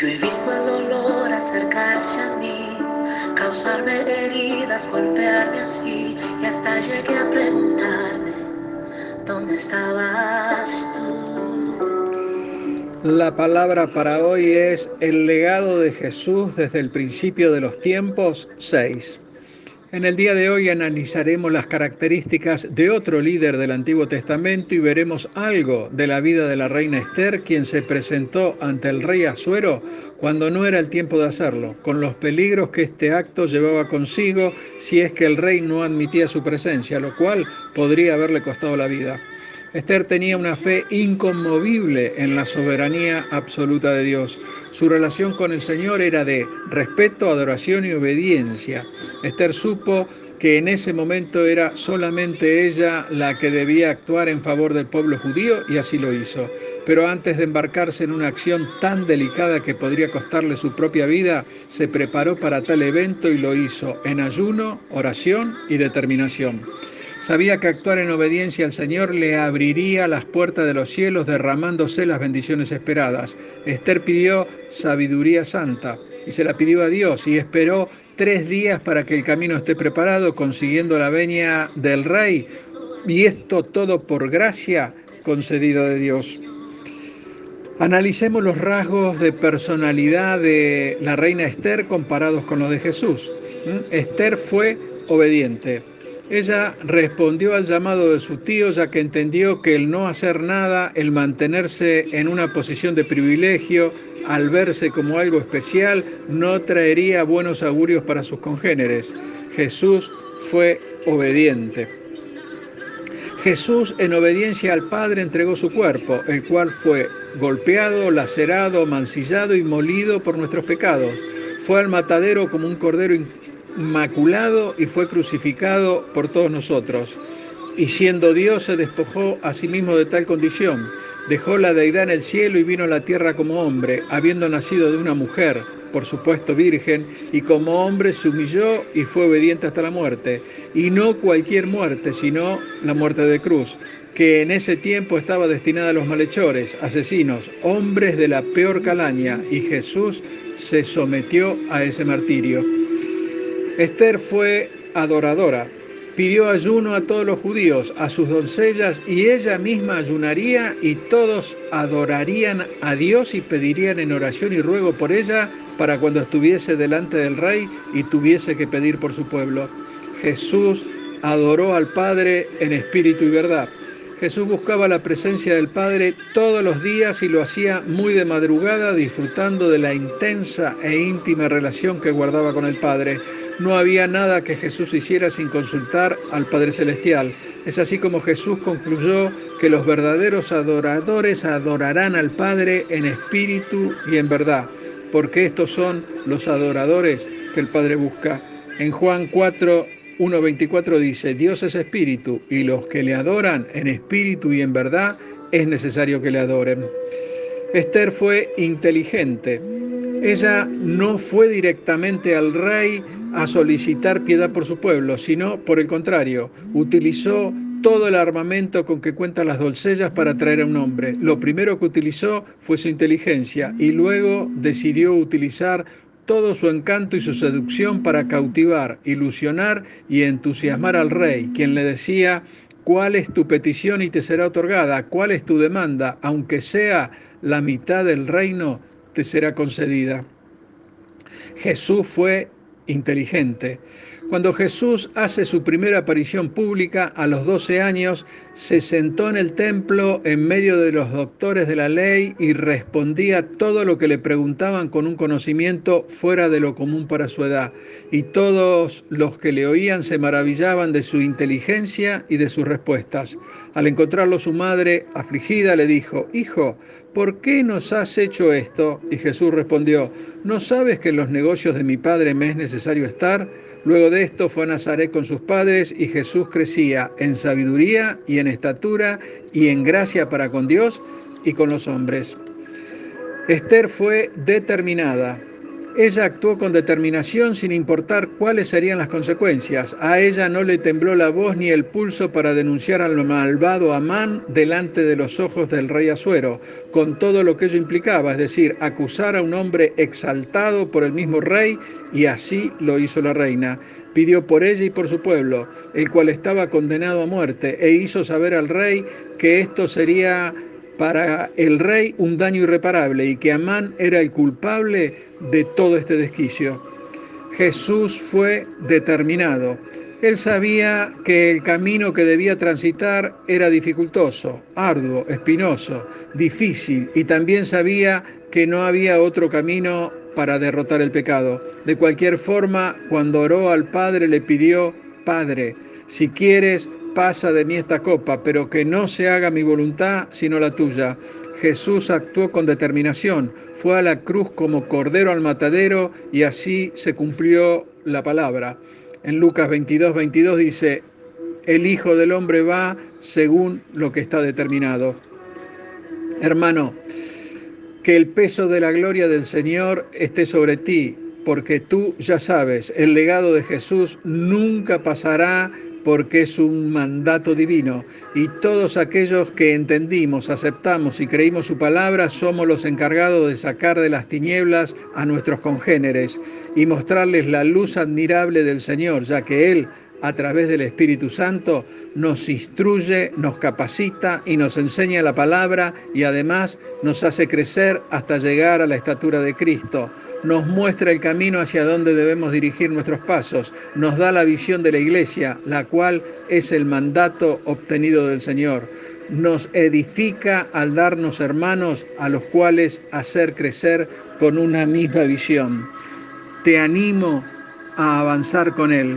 dolor acercarse a mí, causarme heridas, golpearme así, y hasta llegué a preguntarme, ¿dónde estabas tú? La palabra para hoy es el legado de Jesús desde el principio de los tiempos 6. En el día de hoy analizaremos las características de otro líder del Antiguo Testamento y veremos algo de la vida de la reina Esther, quien se presentó ante el rey Asuero cuando no era el tiempo de hacerlo, con los peligros que este acto llevaba consigo si es que el rey no admitía su presencia, lo cual podría haberle costado la vida. Esther tenía una fe inconmovible en la soberanía absoluta de Dios. Su relación con el Señor era de respeto, adoración y obediencia. Esther supo que en ese momento era solamente ella la que debía actuar en favor del pueblo judío y así lo hizo. Pero antes de embarcarse en una acción tan delicada que podría costarle su propia vida, se preparó para tal evento y lo hizo en ayuno, oración y determinación. Sabía que actuar en obediencia al Señor le abriría las puertas de los cielos derramándose las bendiciones esperadas. Esther pidió sabiduría santa y se la pidió a Dios y esperó tres días para que el camino esté preparado, consiguiendo la venia del rey. Y esto todo por gracia concedida de Dios. Analicemos los rasgos de personalidad de la reina Esther comparados con los de Jesús. ¿Mm? Esther fue obediente. Ella respondió al llamado de su tío ya que entendió que el no hacer nada, el mantenerse en una posición de privilegio, al verse como algo especial, no traería buenos augurios para sus congéneres. Jesús fue obediente. Jesús en obediencia al Padre entregó su cuerpo, el cual fue golpeado, lacerado, mancillado y molido por nuestros pecados. Fue al matadero como un cordero maculado y fue crucificado por todos nosotros. Y siendo Dios se despojó a sí mismo de tal condición. Dejó la deidad en el cielo y vino a la tierra como hombre, habiendo nacido de una mujer, por supuesto virgen, y como hombre se humilló y fue obediente hasta la muerte. Y no cualquier muerte, sino la muerte de cruz, que en ese tiempo estaba destinada a los malhechores, asesinos, hombres de la peor calaña, y Jesús se sometió a ese martirio. Esther fue adoradora, pidió ayuno a todos los judíos, a sus doncellas, y ella misma ayunaría y todos adorarían a Dios y pedirían en oración y ruego por ella para cuando estuviese delante del rey y tuviese que pedir por su pueblo. Jesús adoró al Padre en espíritu y verdad. Jesús buscaba la presencia del Padre todos los días y lo hacía muy de madrugada, disfrutando de la intensa e íntima relación que guardaba con el Padre. No había nada que Jesús hiciera sin consultar al Padre Celestial. Es así como Jesús concluyó que los verdaderos adoradores adorarán al Padre en espíritu y en verdad, porque estos son los adoradores que el Padre busca. En Juan 4, 1.24 dice, Dios es espíritu y los que le adoran en espíritu y en verdad es necesario que le adoren. Esther fue inteligente. Ella no fue directamente al rey a solicitar piedad por su pueblo, sino por el contrario, utilizó todo el armamento con que cuentan las doncellas para traer a un hombre. Lo primero que utilizó fue su inteligencia y luego decidió utilizar todo su encanto y su seducción para cautivar, ilusionar y entusiasmar al rey, quien le decía, ¿cuál es tu petición y te será otorgada? ¿Cuál es tu demanda? Aunque sea la mitad del reino, te será concedida. Jesús fue inteligente. Cuando Jesús hace su primera aparición pública a los 12 años, se sentó en el templo en medio de los doctores de la ley y respondía todo lo que le preguntaban con un conocimiento fuera de lo común para su edad. Y todos los que le oían se maravillaban de su inteligencia y de sus respuestas. Al encontrarlo su madre, afligida, le dijo, Hijo, ¿por qué nos has hecho esto? Y Jesús respondió, ¿no sabes que en los negocios de mi padre me es necesario estar? Luego de esto fue a Nazaret con sus padres y Jesús crecía en sabiduría y en estatura y en gracia para con Dios y con los hombres. Esther fue determinada. Ella actuó con determinación sin importar cuáles serían las consecuencias. A ella no le tembló la voz ni el pulso para denunciar al malvado Amán delante de los ojos del rey Asuero, con todo lo que ello implicaba, es decir, acusar a un hombre exaltado por el mismo rey, y así lo hizo la reina. Pidió por ella y por su pueblo, el cual estaba condenado a muerte, e hizo saber al rey que esto sería para el rey un daño irreparable y que Amán era el culpable de todo este desquicio. Jesús fue determinado. Él sabía que el camino que debía transitar era dificultoso, arduo, espinoso, difícil y también sabía que no había otro camino para derrotar el pecado. De cualquier forma, cuando oró al Padre le pidió, Padre, si quieres, pasa de mí esta copa, pero que no se haga mi voluntad sino la tuya. Jesús actuó con determinación, fue a la cruz como cordero al matadero y así se cumplió la palabra. En Lucas 22, 22 dice, el Hijo del Hombre va según lo que está determinado. Hermano, que el peso de la gloria del Señor esté sobre ti, porque tú ya sabes, el legado de Jesús nunca pasará porque es un mandato divino. Y todos aquellos que entendimos, aceptamos y creímos su palabra somos los encargados de sacar de las tinieblas a nuestros congéneres y mostrarles la luz admirable del Señor, ya que Él a través del Espíritu Santo nos instruye, nos capacita y nos enseña la palabra y además nos hace crecer hasta llegar a la estatura de Cristo. Nos muestra el camino hacia donde debemos dirigir nuestros pasos, nos da la visión de la iglesia, la cual es el mandato obtenido del Señor. Nos edifica al darnos hermanos a los cuales hacer crecer con una misma visión. Te animo a avanzar con Él.